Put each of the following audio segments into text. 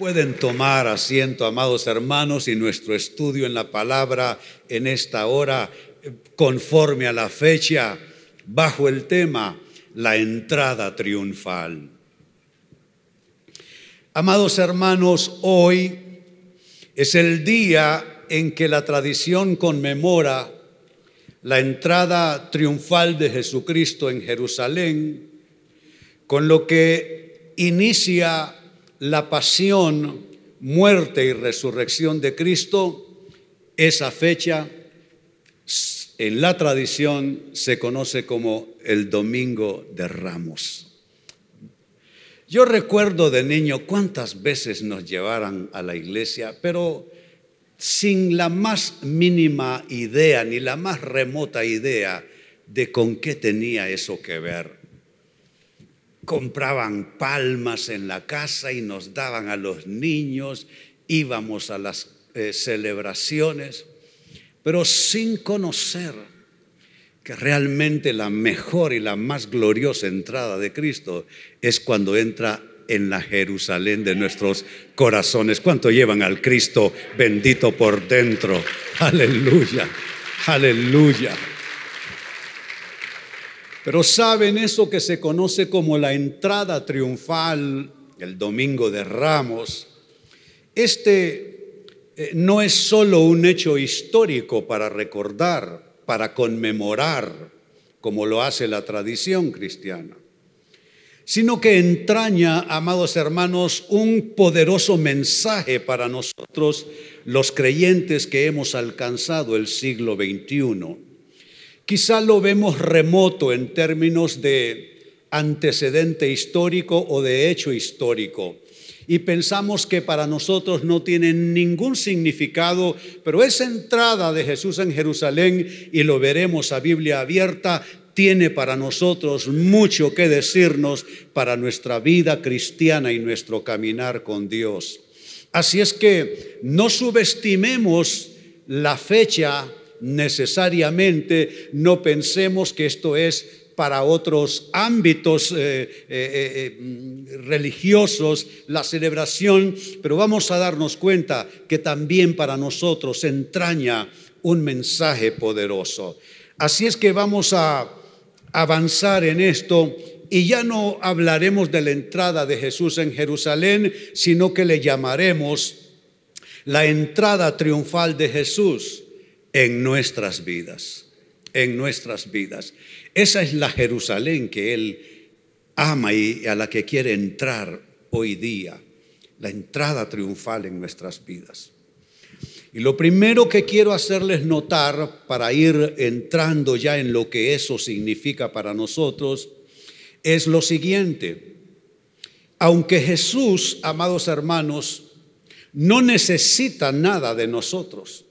Pueden tomar asiento, amados hermanos, y nuestro estudio en la palabra en esta hora, conforme a la fecha, bajo el tema, la entrada triunfal. Amados hermanos, hoy es el día en que la tradición conmemora la entrada triunfal de Jesucristo en Jerusalén, con lo que inicia la pasión, muerte y resurrección de Cristo, esa fecha en la tradición se conoce como el Domingo de Ramos. Yo recuerdo de niño cuántas veces nos llevaran a la iglesia, pero sin la más mínima idea, ni la más remota idea de con qué tenía eso que ver compraban palmas en la casa y nos daban a los niños, íbamos a las eh, celebraciones, pero sin conocer que realmente la mejor y la más gloriosa entrada de Cristo es cuando entra en la Jerusalén de nuestros corazones. ¿Cuánto llevan al Cristo bendito por dentro? Aleluya, aleluya. Pero saben eso que se conoce como la entrada triunfal, el domingo de Ramos. Este eh, no es solo un hecho histórico para recordar, para conmemorar, como lo hace la tradición cristiana, sino que entraña, amados hermanos, un poderoso mensaje para nosotros, los creyentes que hemos alcanzado el siglo XXI Quizá lo vemos remoto en términos de antecedente histórico o de hecho histórico. Y pensamos que para nosotros no tiene ningún significado, pero esa entrada de Jesús en Jerusalén, y lo veremos a Biblia abierta, tiene para nosotros mucho que decirnos para nuestra vida cristiana y nuestro caminar con Dios. Así es que no subestimemos la fecha necesariamente no pensemos que esto es para otros ámbitos eh, eh, eh, religiosos, la celebración, pero vamos a darnos cuenta que también para nosotros entraña un mensaje poderoso. Así es que vamos a avanzar en esto y ya no hablaremos de la entrada de Jesús en Jerusalén, sino que le llamaremos la entrada triunfal de Jesús en nuestras vidas, en nuestras vidas. Esa es la Jerusalén que Él ama y a la que quiere entrar hoy día, la entrada triunfal en nuestras vidas. Y lo primero que quiero hacerles notar para ir entrando ya en lo que eso significa para nosotros es lo siguiente. Aunque Jesús, amados hermanos, no necesita nada de nosotros,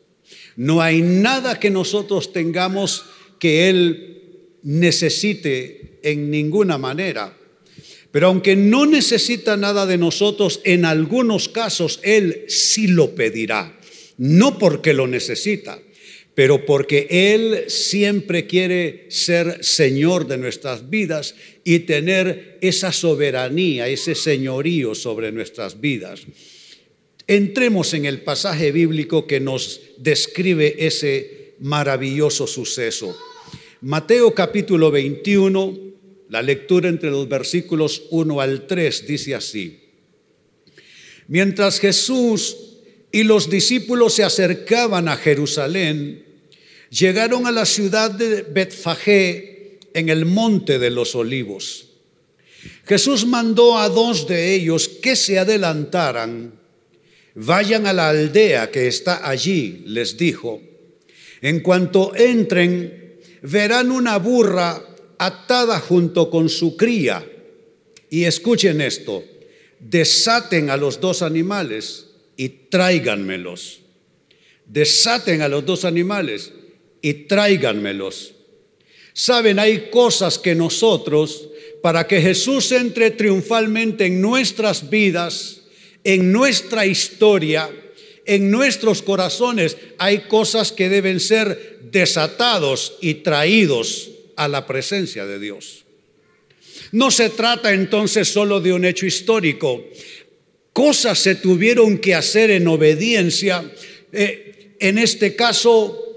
no hay nada que nosotros tengamos que Él necesite en ninguna manera. Pero aunque no necesita nada de nosotros, en algunos casos Él sí lo pedirá. No porque lo necesita, pero porque Él siempre quiere ser Señor de nuestras vidas y tener esa soberanía, ese señorío sobre nuestras vidas. Entremos en el pasaje bíblico que nos describe ese maravilloso suceso. Mateo capítulo 21, la lectura entre los versículos 1 al 3 dice así. Mientras Jesús y los discípulos se acercaban a Jerusalén, llegaron a la ciudad de Betfagé en el monte de los olivos. Jesús mandó a dos de ellos que se adelantaran Vayan a la aldea que está allí, les dijo. En cuanto entren, verán una burra atada junto con su cría. Y escuchen esto, desaten a los dos animales y tráiganmelos. Desaten a los dos animales y tráiganmelos. Saben, hay cosas que nosotros, para que Jesús entre triunfalmente en nuestras vidas, en nuestra historia, en nuestros corazones, hay cosas que deben ser desatados y traídos a la presencia de Dios. No se trata entonces solo de un hecho histórico. cosas se tuvieron que hacer en obediencia, eh, en este caso,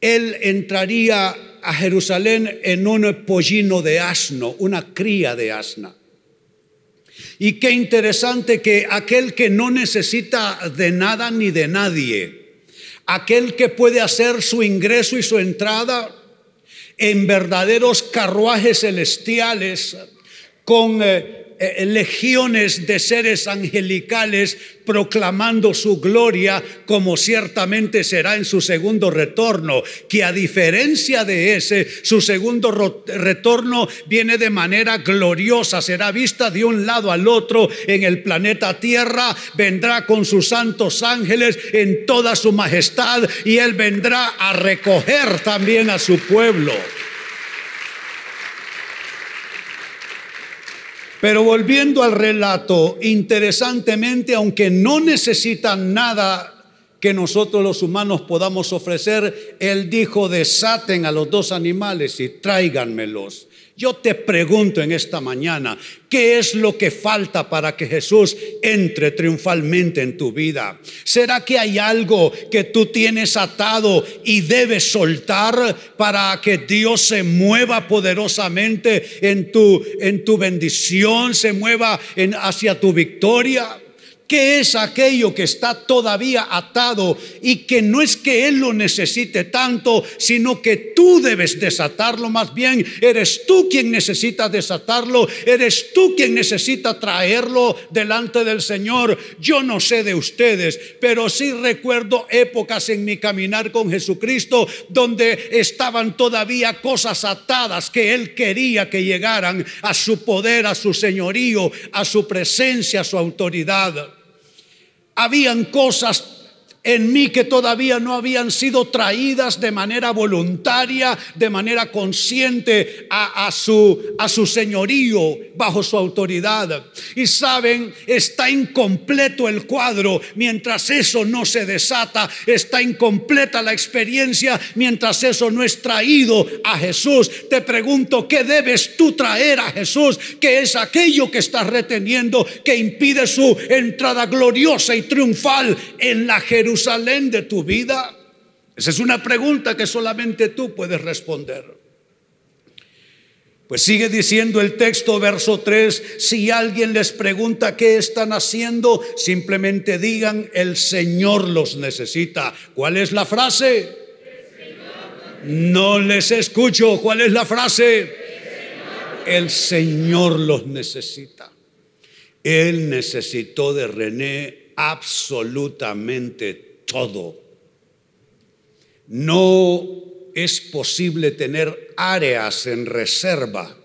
él entraría a Jerusalén en un pollino de asno, una cría de asna. Y qué interesante que aquel que no necesita de nada ni de nadie, aquel que puede hacer su ingreso y su entrada en verdaderos carruajes celestiales con eh, eh, legiones de seres angelicales proclamando su gloria como ciertamente será en su segundo retorno, que a diferencia de ese, su segundo retorno viene de manera gloriosa, será vista de un lado al otro en el planeta Tierra, vendrá con sus santos ángeles en toda su majestad y él vendrá a recoger también a su pueblo. Pero volviendo al relato, interesantemente, aunque no necesitan nada que nosotros los humanos podamos ofrecer, él dijo, desaten a los dos animales y tráiganmelos. Yo te pregunto en esta mañana, ¿qué es lo que falta para que Jesús entre triunfalmente en tu vida? ¿Será que hay algo que tú tienes atado y debes soltar para que Dios se mueva poderosamente en tu, en tu bendición, se mueva en, hacia tu victoria? ¿Qué es aquello que está todavía atado y que no es que Él lo necesite tanto, sino que tú debes desatarlo? Más bien, eres tú quien necesita desatarlo, eres tú quien necesita traerlo delante del Señor. Yo no sé de ustedes, pero sí recuerdo épocas en mi caminar con Jesucristo donde estaban todavía cosas atadas que Él quería que llegaran a su poder, a su señorío, a su presencia, a su autoridad habían cosas en mí que todavía no habían sido traídas de manera voluntaria, de manera consciente a, su, su señorío, bajo su autoridad. Y saben, está incompleto el cuadro mientras eso no se desata, está incompleta la experiencia mientras eso no es traído a Jesús. Te pregunto, ¿qué debes tú traer a Jesús? ¿Qué es aquello que estás reteniendo que impide su entrada gloriosa y triunfal en la Jerusalén? Jerusalén de tu vida? Esa es una pregunta que solamente tú puedes responder. Pues sigue diciendo el texto, verso 3, si alguien les pregunta qué están haciendo, simplemente digan, el Señor los necesita. ¿Cuál es la frase? No les escucho. ¿Cuál es la frase? El Señor los necesita. Él necesitó de René absolutamente todo. No es posible tener áreas en reserva.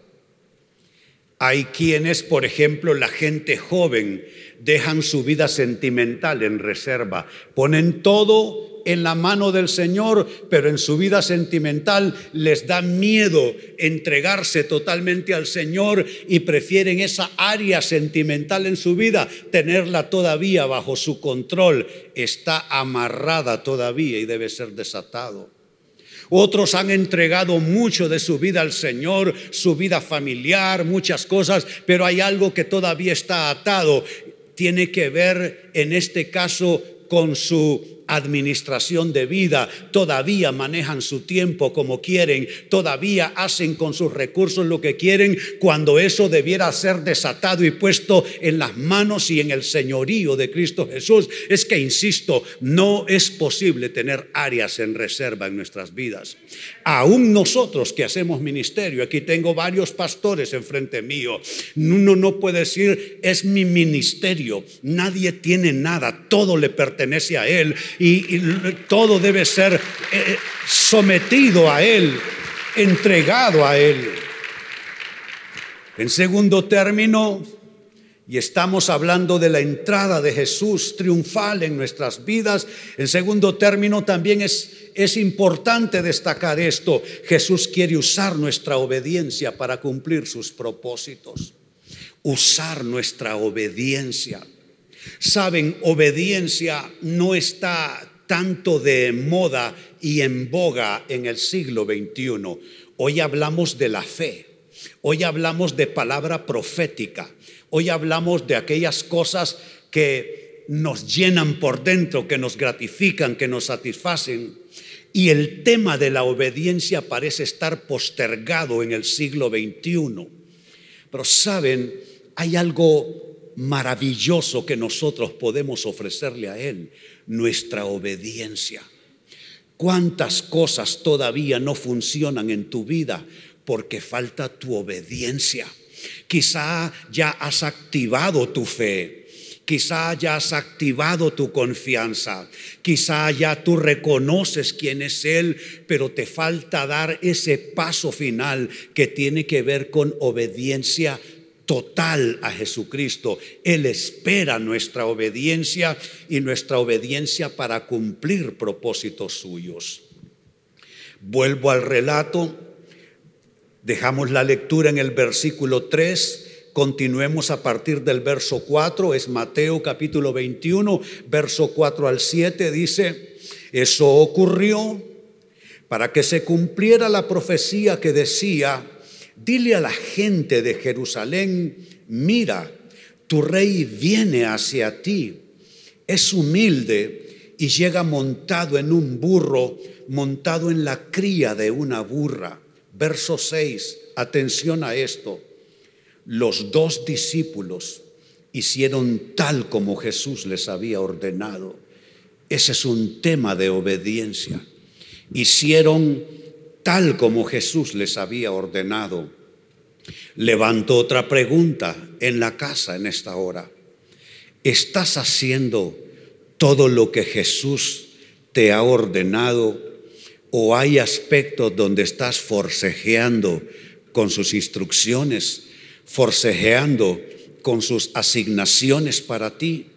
Hay quienes, por ejemplo, la gente joven, dejan su vida sentimental en reserva, ponen todo en la mano del Señor, pero en su vida sentimental les da miedo entregarse totalmente al Señor y prefieren esa área sentimental en su vida, tenerla todavía bajo su control. Está amarrada todavía y debe ser desatado. Otros han entregado mucho de su vida al Señor, su vida familiar, muchas cosas, pero hay algo que todavía está atado. Tiene que ver en este caso con su administración de vida, todavía manejan su tiempo como quieren, todavía hacen con sus recursos lo que quieren, cuando eso debiera ser desatado y puesto en las manos y en el señorío de Cristo Jesús. Es que, insisto, no es posible tener áreas en reserva en nuestras vidas. Aún nosotros que hacemos ministerio, aquí tengo varios pastores enfrente mío, uno no puede decir, es mi ministerio, nadie tiene nada, todo le pertenece a él y, todo debe ser eh, sometido a Él, entregado a Él. En segundo término, y estamos hablando de la entrada de Jesús triunfal en nuestras vidas. En segundo término, también es, es importante destacar esto. Jesús quiere usar nuestra obediencia para cumplir sus propósitos. Usar nuestra obediencia. Saben, obediencia no está tanto de moda y en boga en el siglo XXI. Hoy hablamos de la fe, hoy hablamos de palabra profética, hoy hablamos de aquellas cosas que nos llenan por dentro, que nos gratifican, que nos satisfacen. Y el tema de la obediencia parece estar postergado en el siglo XXI. Pero saben, hay algo maravilloso que nosotros podemos ofrecerle a Él, nuestra obediencia. ¿Cuántas cosas todavía no funcionan en tu vida porque falta tu obediencia? Quizá ya has activado tu fe. Quizá ya has activado tu confianza. Quizá ya tú reconoces quién es Él, pero te falta dar ese paso final que tiene que ver con obediencia total a Jesucristo. Él espera nuestra obediencia y nuestra obediencia para cumplir propósitos suyos. Vuelvo al relato. Dejamos la lectura en el versículo 3 Continuemos a partir del verso 4, es Mateo capítulo 21, verso 4 al 7, dice, eso ocurrió para que se cumpliera la profecía que decía, dile a la gente de Jerusalén, mira, tu rey viene hacia ti, es humilde y llega montado en un burro, montado en la cría de una burra. Verso 6, atención a esto los dos discípulos hicieron tal como Jesús les había ordenado. Ese es un tema de obediencia. Hicieron tal como Jesús les había ordenado. Levanto otra pregunta en la casa en esta hora. ¿Estás haciendo todo lo que Jesús te ha ordenado o hay aspectos donde estás forcejeando con sus instrucciones forcejeando con sus asignaciones para ti.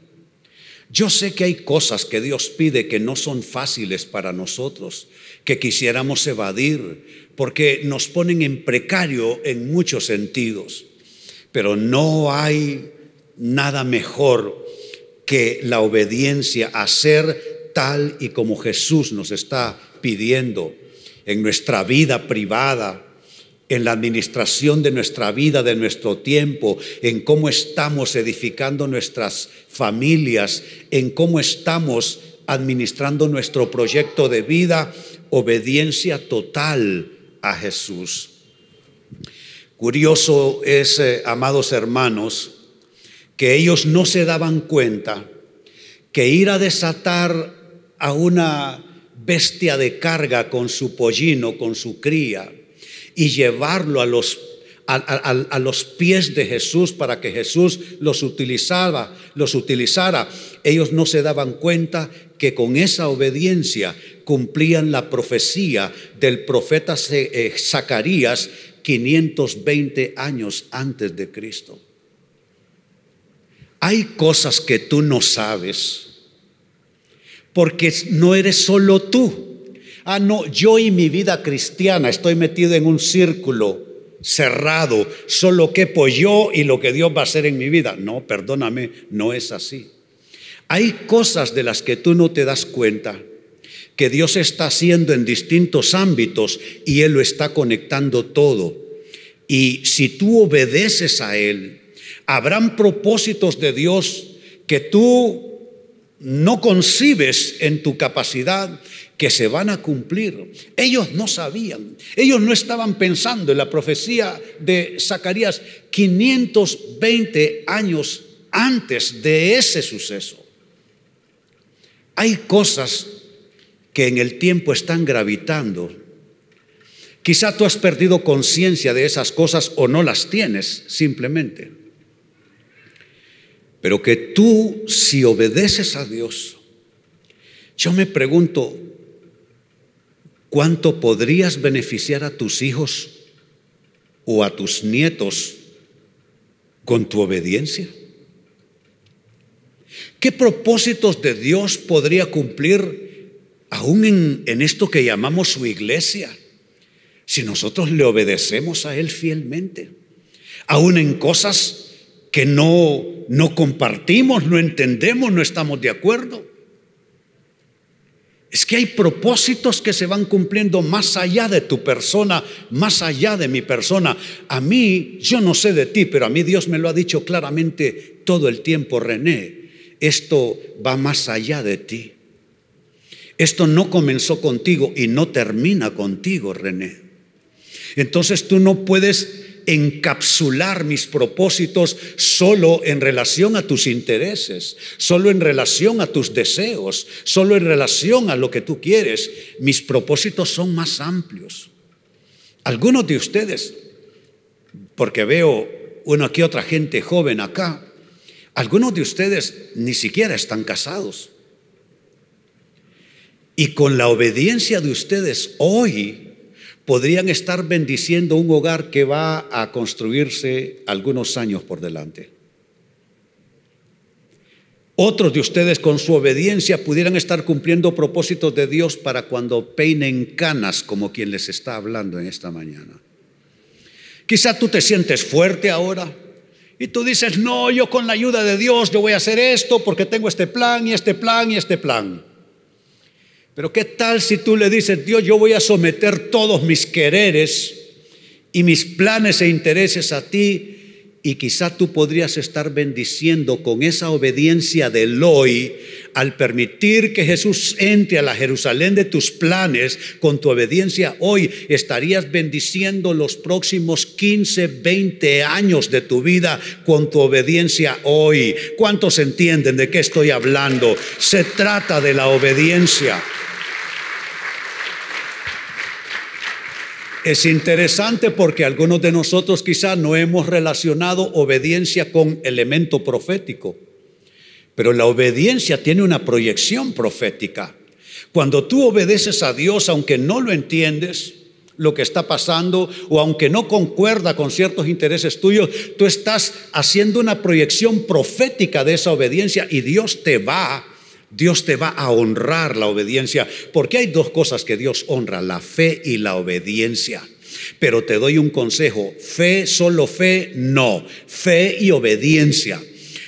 Yo sé que hay cosas que Dios pide que no son fáciles para nosotros, que quisiéramos evadir, porque nos ponen en precario en muchos sentidos. Pero no hay nada mejor que la obediencia a ser tal y como Jesús nos está pidiendo en nuestra vida privada, en la administración de nuestra vida, de nuestro tiempo, en cómo estamos edificando nuestras familias, en cómo estamos administrando nuestro proyecto de vida, obediencia total a Jesús. Curioso es, eh, amados hermanos, que ellos no se daban cuenta que ir a desatar a una bestia de carga con su pollino, con su cría, y llevarlo a los, a, los pies de Jesús para que Jesús los utilizaba, los utilizara. Ellos no se daban cuenta que con esa obediencia cumplían la profecía del profeta eh, Zacarías 520 años antes de Cristo. Hay cosas que tú no sabes porque no eres solo tú. Ah, no, yo y mi vida cristiana estoy metido en un círculo cerrado, solo quepo yo y lo que Dios va a hacer en mi vida. No, perdóname, no es así. Hay cosas de las que tú no te das cuenta que Dios está haciendo en distintos ámbitos y Él lo está conectando todo. Y si tú obedeces a Él, habrán propósitos de Dios que tú no concibes en tu capacidad que se van a cumplir. Ellos no sabían, ellos no estaban pensando en la profecía de Zacarías 520 años antes de ese suceso. Hay cosas que en el tiempo están gravitando. Quizá tú has perdido conciencia de esas cosas o no las tienes simplemente. Pero que tú, si obedeces a Dios, yo me pregunto, ¿Cuánto podrías beneficiar a tus hijos o a tus nietos con tu obediencia? ¿Qué propósitos de Dios podría cumplir aún en, en, esto que llamamos su iglesia si nosotros le obedecemos a Él fielmente? Aún en cosas que no, no compartimos, no entendemos, no estamos de acuerdo. Es que hay propósitos que se van cumpliendo más allá de tu persona, más allá de mi persona. A mí, yo no sé de ti, pero a mí Dios me lo ha dicho claramente todo el tiempo, René. esto va más allá de ti. Esto no comenzó contigo y no termina contigo, René. Entonces tú no puedes encapsular mis propósitos solo en relación a tus intereses, solo en relación a tus deseos, solo en relación a lo que tú quieres. Mis propósitos son más amplios. Algunos de ustedes, porque veo uno aquí otra gente joven acá, algunos de ustedes ni siquiera están casados. Y con la obediencia de ustedes hoy, podrían estar bendiciendo un hogar que va a construirse algunos años por delante. Otros de ustedes con su obediencia pudieran estar cumpliendo propósitos de Dios para cuando peinen canas como quien les está hablando en esta mañana. Quizá tú te sientes fuerte ahora y tú dices, no, yo con la ayuda de Dios yo voy a hacer esto porque tengo este plan y este plan y este plan. Pero ¿qué tal si tú le dices, Dios, yo voy a someter todos mis quereres y mis planes e intereses a ti? Y quizá tú podrías estar bendiciendo con esa obediencia del hoy al permitir que Jesús entre a la Jerusalén de tus planes con tu obediencia hoy. Estarías bendiciendo los próximos 15, 20 años de tu vida con tu obediencia hoy. ¿Cuántos entienden de qué estoy hablando? Se trata de la obediencia. Es interesante porque algunos de nosotros quizás no hemos relacionado obediencia con elemento profético, pero la obediencia tiene una proyección profética. Cuando tú obedeces a Dios, aunque no lo entiendes, lo que está pasando o aunque no concuerda con ciertos intereses tuyos, tú estás haciendo una proyección profética de esa obediencia y Dios te va Dios te va a honrar la obediencia, porque hay dos cosas que Dios honra, la fe y la obediencia. Pero te doy un consejo, fe, solo fe, no, fe y obediencia.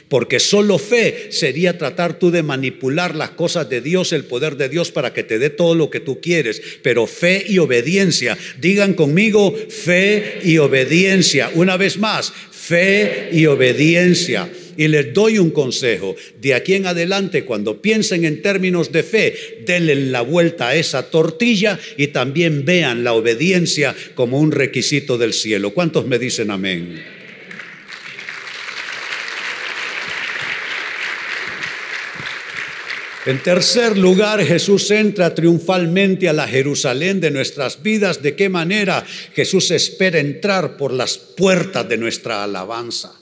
Porque solo fe sería tratar tú de manipular las cosas de Dios, el poder de Dios para que te dé todo lo que tú quieres. Pero fe y obediencia. Digan conmigo fe y obediencia. Una vez más, fe y obediencia. Y les doy un consejo. De aquí en adelante, cuando piensen en términos de fe, denle la vuelta a esa tortilla y también vean la obediencia como un requisito del cielo. ¿Cuántos me dicen amén? En tercer lugar, Jesús entra triunfalmente a la Jerusalén de nuestras vidas. ¿De qué manera Jesús espera entrar por las puertas de nuestra alabanza?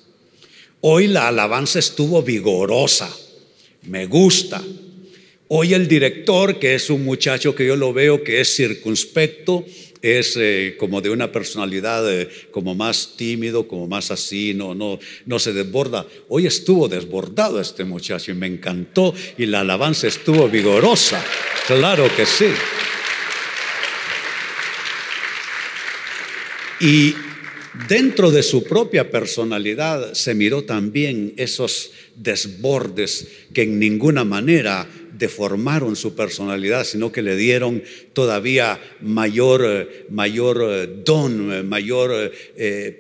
Hoy la alabanza estuvo vigorosa, me gusta. Hoy el director, que es un muchacho que yo lo veo que es circunspecto, es eh, como de una personalidad eh, como más tímido, como más así, no, no, no se desborda. Hoy estuvo desbordado este muchacho y me encantó y la alabanza estuvo vigorosa. Claro que sí. Y Dentro de su propia personalidad se miró también esos desbordes que en ninguna manera deformaron su personalidad, sino que le dieron todavía mayor, eh, mayor eh, don, eh, mayor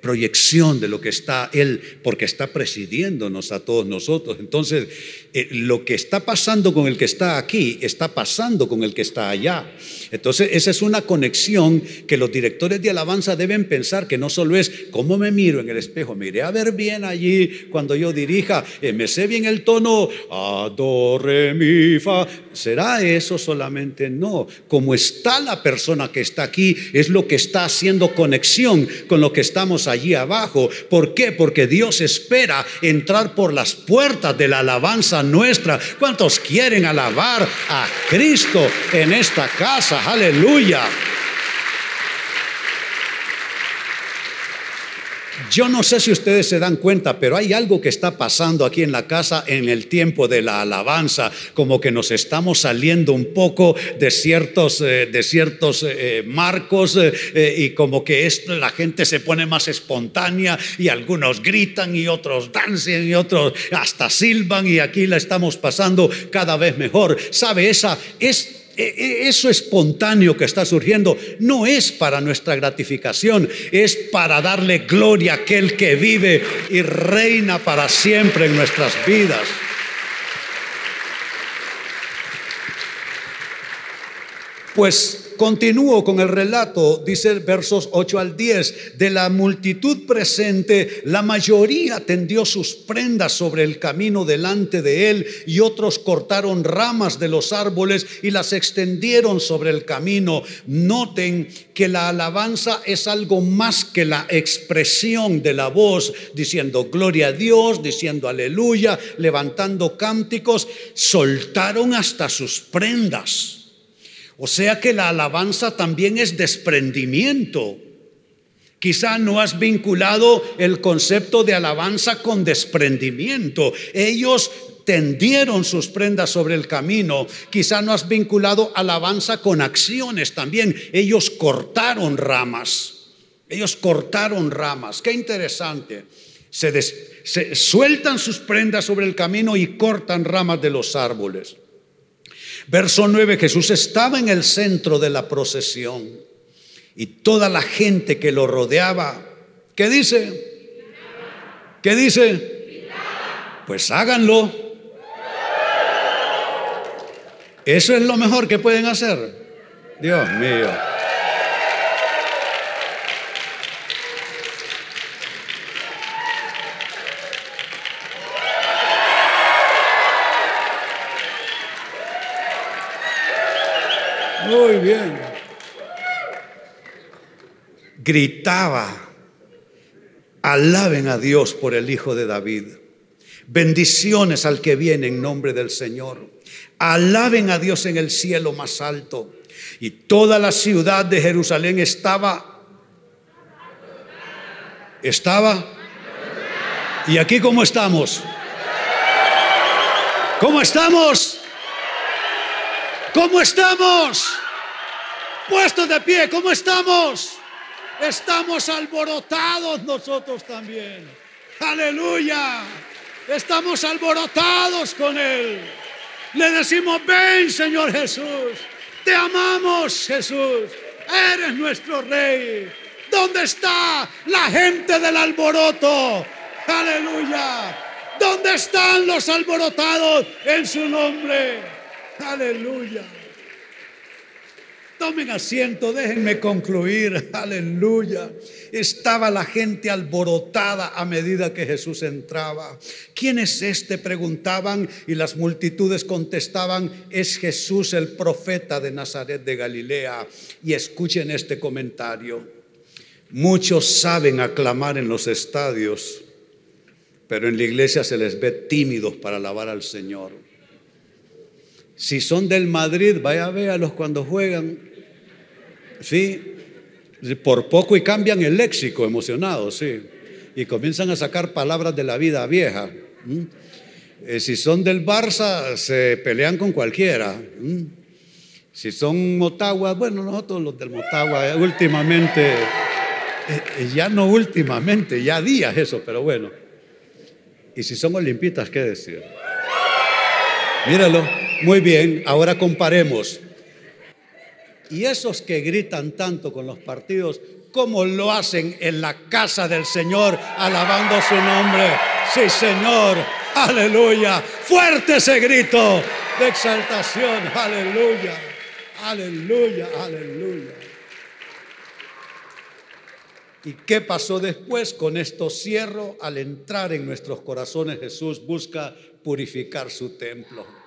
proyección de lo que está Él, porque está presidiéndonos a todos nosotros. Entonces, lo que está pasando con el que está aquí, está pasando con el que está allá. Entonces, esa es una conexión que los directores de alabanza deben pensar que no solo es cómo me miro en el espejo, me iré a ver bien allí cuando yo dirija, me sé bien el tono, adore mi fa. ¿Será eso solamente? No. Como está la persona que está aquí, es lo que está haciendo conexión con lo que estamos allí abajo. ¿Por qué? Porque Dios espera entrar por las puertas de la alabanza nuestra. ¿Cuántos quieren alabar a Cristo en esta casa? Aleluya. Yo no sé si ustedes se dan cuenta, pero hay algo que está pasando aquí en la casa en el tiempo de la alabanza, como que nos estamos saliendo un poco de ciertos, eh, de ciertos eh, marcos eh, y como que la gente se pone más espontánea y algunos gritan y otros danzan y otros hasta silban y aquí la estamos pasando cada vez mejor. ¿Sabe? Esa es e, e, eso espontáneo que está surgiendo no es para nuestra gratificación, es para darle gloria a aquel que vive y reina para siempre en nuestras vidas. Pues Continúo con el relato, dice versos 8 al 10, de la multitud presente, la mayoría tendió sus prendas sobre el camino delante de él y otros cortaron ramas de los árboles y las extendieron sobre el camino. Noten que la alabanza es algo más que la expresión de la voz, diciendo gloria a Dios, diciendo aleluya, levantando cánticos, soltaron hasta sus prendas. O sea que la alabanza también es desprendimiento. Quizá no has vinculado el concepto de alabanza con desprendimiento. Ellos tendieron sus prendas sobre el camino. Quizá no has vinculado alabanza con acciones también. Ellos cortaron ramas. Ellos cortaron ramas. Qué interesante. Se, se sueltan sus prendas sobre el camino y cortan ramas de los árboles. Verso 9, Jesús estaba en el centro de la procesión y toda la gente que lo rodeaba, ¿qué dice? ¿Qué dice? Pues háganlo. Eso es lo mejor que pueden hacer. Dios mío. Muy bien. Gritaba, alaben a Dios por el Hijo de David. Bendiciones al que viene en nombre del Señor. Alaben a Dios en el cielo más alto. Y toda la ciudad de Jerusalén estaba, estaba. ¿Y aquí cómo estamos? ¿Cómo estamos? ¿Cómo estamos? Puestos de pie, ¿cómo estamos? Estamos alborotados nosotros también. Aleluya. Estamos alborotados con Él. Le decimos, ven Señor Jesús. Te amamos Jesús. Eres nuestro Rey. ¿Dónde está la gente del alboroto? Aleluya. ¿Dónde están los alborotados en su nombre? Aleluya. Tomen asiento, déjenme concluir. Aleluya. Estaba la gente alborotada a medida que Jesús entraba. ¿Quién es este? Preguntaban y las multitudes contestaban, es Jesús el profeta de Nazaret de Galilea. Y escuchen este comentario. Muchos saben aclamar en los estadios, pero en la iglesia se les ve tímidos para alabar al Señor. Si son del Madrid, vaya a verlos cuando juegan. Sí, por poco y cambian el léxico emocionado, sí. Y comienzan a sacar palabras de la vida vieja. Eh, si son del Barça, se pelean con cualquiera. Si son Motagua, bueno, nosotros los del Motagua, eh, últimamente, eh, ya no últimamente, ya días eso, pero bueno. Y si son olimpitas, ¿qué decir? Míralo. Muy bien, ahora comparemos. Y esos que gritan tanto con los partidos, ¿cómo lo hacen en la casa del Señor alabando su nombre? Sí, Señor, aleluya. Fuerte ese grito de exaltación, aleluya, aleluya, aleluya. ¿Y qué pasó después? Con esto cierro. Al entrar en nuestros corazones, Jesús busca purificar su templo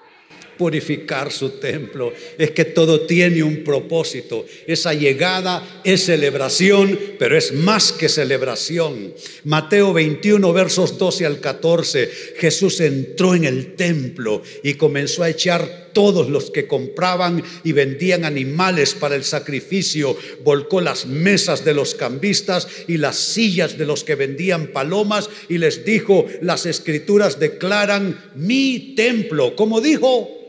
purificar su templo. Es que todo tiene un propósito. Esa llegada es celebración, pero es más que celebración. Mateo 21, versos 12 al 14. Jesús entró en el templo y comenzó a echar todos los que compraban y vendían animales para el sacrificio, volcó las mesas de los cambistas y las sillas de los que vendían palomas y les dijo, las escrituras declaran mi templo. Como dijo,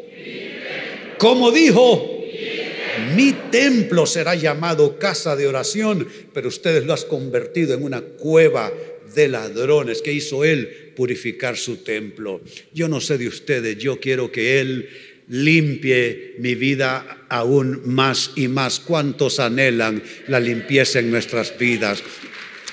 como dijo, mi templo será llamado casa de oración, pero ustedes lo han convertido en una cueva de ladrones. que hizo él? Purificar su templo. Yo no sé de ustedes, yo quiero que él limpie mi vida aún más y más. ¿Cuántos anhelan la limpieza en nuestras vidas?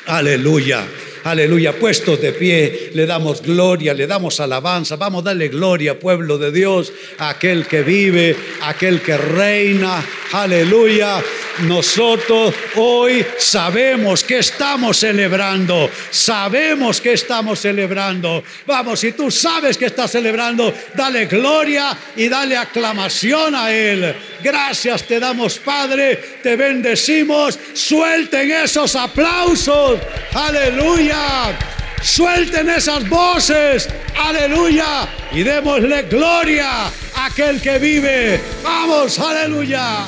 Aleluya. Aleluya, puestos de pie, le damos gloria, le damos alabanza, vamos a darle gloria, pueblo de Dios, a aquel que vive, a aquel que reina, aleluya. Nosotros hoy sabemos que estamos celebrando, sabemos que estamos celebrando. Vamos, si tú sabes que estás celebrando, dale gloria y dale aclamación a Él. Gracias te damos, Padre, te bendecimos. Suelten esos aplausos, aleluya. Suelten esas voces, aleluya, y démosle gloria a aquel que vive. Vamos, aleluya.